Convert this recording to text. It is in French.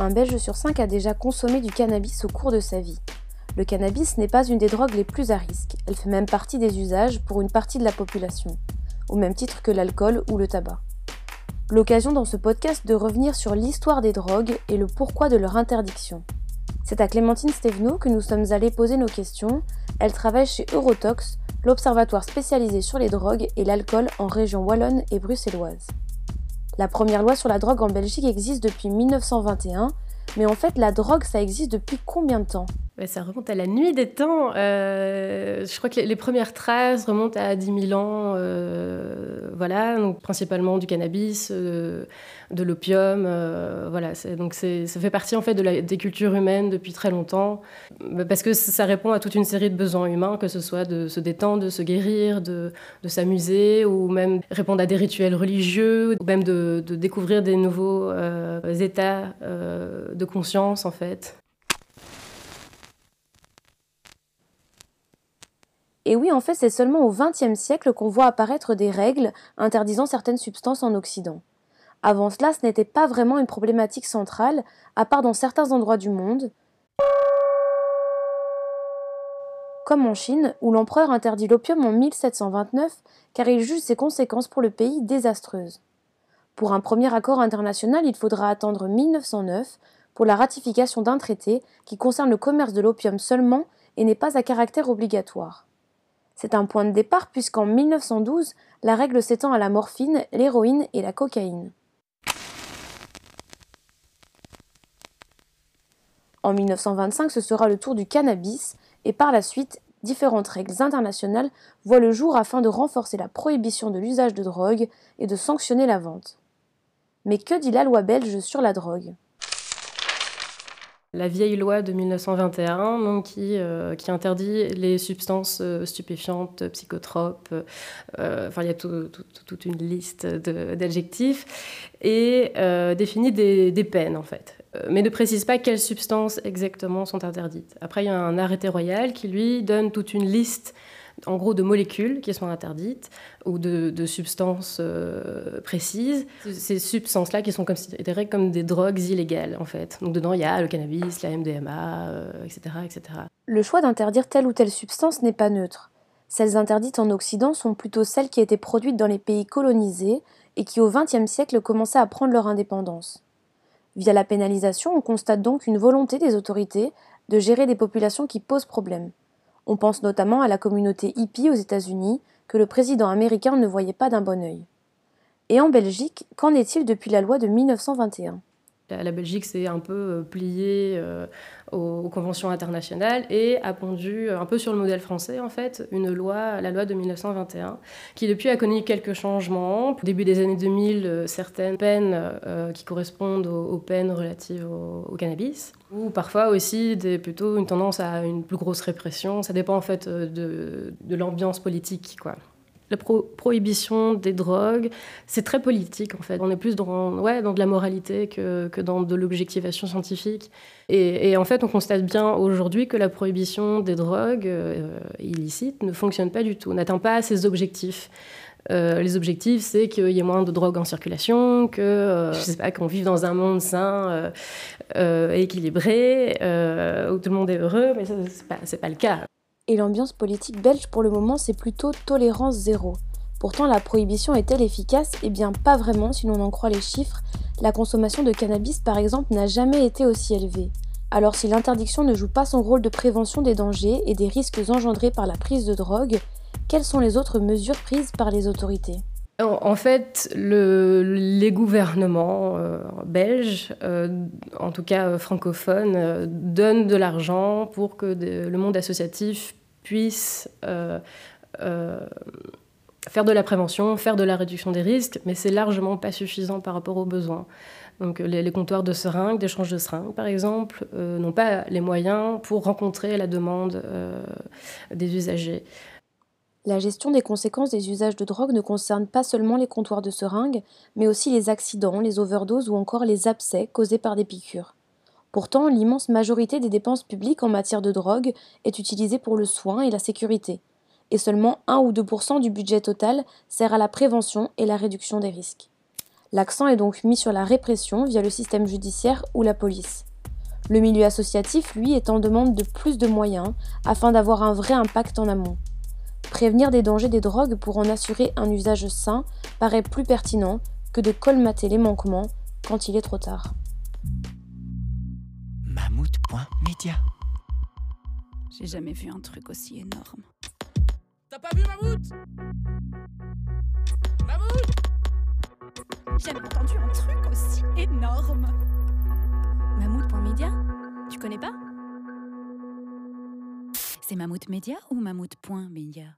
Un Belge sur cinq a déjà consommé du cannabis au cours de sa vie. Le cannabis n'est pas une des drogues les plus à risque, elle fait même partie des usages pour une partie de la population, au même titre que l'alcool ou le tabac. L'occasion dans ce podcast de revenir sur l'histoire des drogues et le pourquoi de leur interdiction. C'est à Clémentine Stévenot que nous sommes allés poser nos questions. Elle travaille chez Eurotox, l'observatoire spécialisé sur les drogues et l'alcool en région wallonne et bruxelloise. La première loi sur la drogue en Belgique existe depuis 1921, mais en fait la drogue ça existe depuis combien de temps? Ça remonte à la nuit des temps. Euh, je crois que les, premières traces remontent à 10 000 ans. Euh, voilà, donc principalement du cannabis, euh, de l'opium. voilà, donc ça fait partie en fait des cultures humaines depuis très longtemps, parce que ça répond à toute une série de besoins humains, que ce soit de se détendre, de se guérir, de, s'amuser, ou même répondre à des rituels religieux, ou même de, de découvrir des nouveaux états de conscience en fait. Et oui, en fait, c'est seulement au XXe siècle qu'on voit apparaître des règles interdisant certaines substances en Occident. Avant cela, ce n'était pas vraiment une problématique centrale, à part dans certains endroits du monde, comme en Chine, où l'empereur interdit l'opium en 1729 car il juge ses conséquences pour le pays désastreuses. Pour un premier accord international, il faudra attendre 1909 pour la ratification d'un traité qui concerne le commerce de l'opium seulement et n'est pas à caractère obligatoire. C'est un point de départ puisqu'en 1912, la règle s'étend à la morphine, l'héroïne et la cocaïne. En 1925, ce sera le tour du cannabis et par la suite, différentes règles internationales voient le jour afin de renforcer la prohibition de l'usage de drogue et de sanctionner la vente. Mais que dit la loi belge sur la drogue? La vieille loi de 1921 donc, qui, euh, qui interdit les substances euh, stupéfiantes, psychotropes, euh, enfin il y a toute une liste d'adjectifs, et définit des, des, peines en fait, mais ne précise pas quelles substances exactement sont interdites. Après il y a un arrêté royal qui lui donne toute une liste en gros de molécules qui sont interdites ou de, substances euh, précises. Ces substances-là qui sont considérées comme des drogues illégales en fait. Donc dedans il y a le cannabis, la MDMA, etc., etc. Le choix d'interdire telle ou telle substance n'est pas neutre. Celles interdites en Occident sont plutôt celles qui étaient produites dans les pays colonisés et qui au XXe siècle commençaient à prendre leur indépendance. Via la pénalisation, on constate donc une volonté des autorités de gérer des populations qui posent problème. On pense notamment à la communauté hippie aux États-Unis, que le président américain ne voyait pas d'un bon œil. Et en Belgique, qu'en est-il depuis la loi de 1921 la Belgique s'est un peu euh, pliée euh, aux, conventions internationales et a pondu euh, un peu sur le modèle français en fait une loi, la loi de 1921, qui depuis a connu quelques changements. Au début des années 2000, certaines peines qui correspondent aux, peines relatives au, cannabis, ou parfois aussi plutôt une tendance à une plus grosse répression. Ça dépend en fait de, de l'ambiance politique quoi la prohibition des drogues, c'est très politique en fait. On est plus dans, ouais, dans de la moralité que, que dans de l'objectivation scientifique. Et, en fait, on constate bien aujourd'hui que la prohibition des drogues euh, illicites ne fonctionne pas du tout, n'atteint pas ses objectifs. Euh, les objectifs, c'est qu'il y ait moins de drogue en circulation, que euh, je sais pas, qu'on vive dans un monde sain, équilibré, où tout le monde est heureux, mais c'est pas, pas le cas et l'ambiance politique belge pour le moment c'est plutôt tolérance zéro. Pourtant la prohibition est-elle efficace? Eh bien pas vraiment si l'on en croit les chiffres. La consommation de cannabis par exemple n'a jamais été aussi élevée. Alors si l'interdiction ne joue pas son rôle de prévention des dangers et des risques engendrés par la prise de drogue, quelles sont les autres mesures prises par les autorités? En fait, les gouvernements euh, belges, euh, en tout cas euh, francophones, donnent de l'argent pour que le monde associatif puisse euh, euh, faire de la prévention, faire de la réduction des risques, mais c'est largement pas suffisant par rapport aux besoins. Donc les, comptoirs de seringues, d'échange de seringues par exemple, euh, n'ont pas les moyens pour rencontrer la demande des usagers. La gestion des conséquences des usages de drogue ne concerne pas seulement les comptoirs de seringues, mais aussi les accidents, les overdoses ou encore les abcès causés par des piqûres. Pourtant, l'immense majorité des dépenses publiques en matière de drogue est utilisée pour le soin et la sécurité, et seulement 1 ou 2% du budget total sert à la prévention et la réduction des risques. L'accent est donc mis sur la répression via le système judiciaire ou la police. Le milieu associatif, lui, est en demande de plus de moyens afin d'avoir un vrai impact en amont. Prévenir des dangers des drogues pour en assurer un usage sain paraît plus pertinent que de colmater les manquements quand il est trop tard. Mammouth.media J'ai jamais vu un truc aussi énorme. T'as pas vu Mammouth Mammouth J'ai jamais entendu un truc aussi énorme. Mammouth.media Tu connais pas? C'est Mammouth Media ou Mammouth.media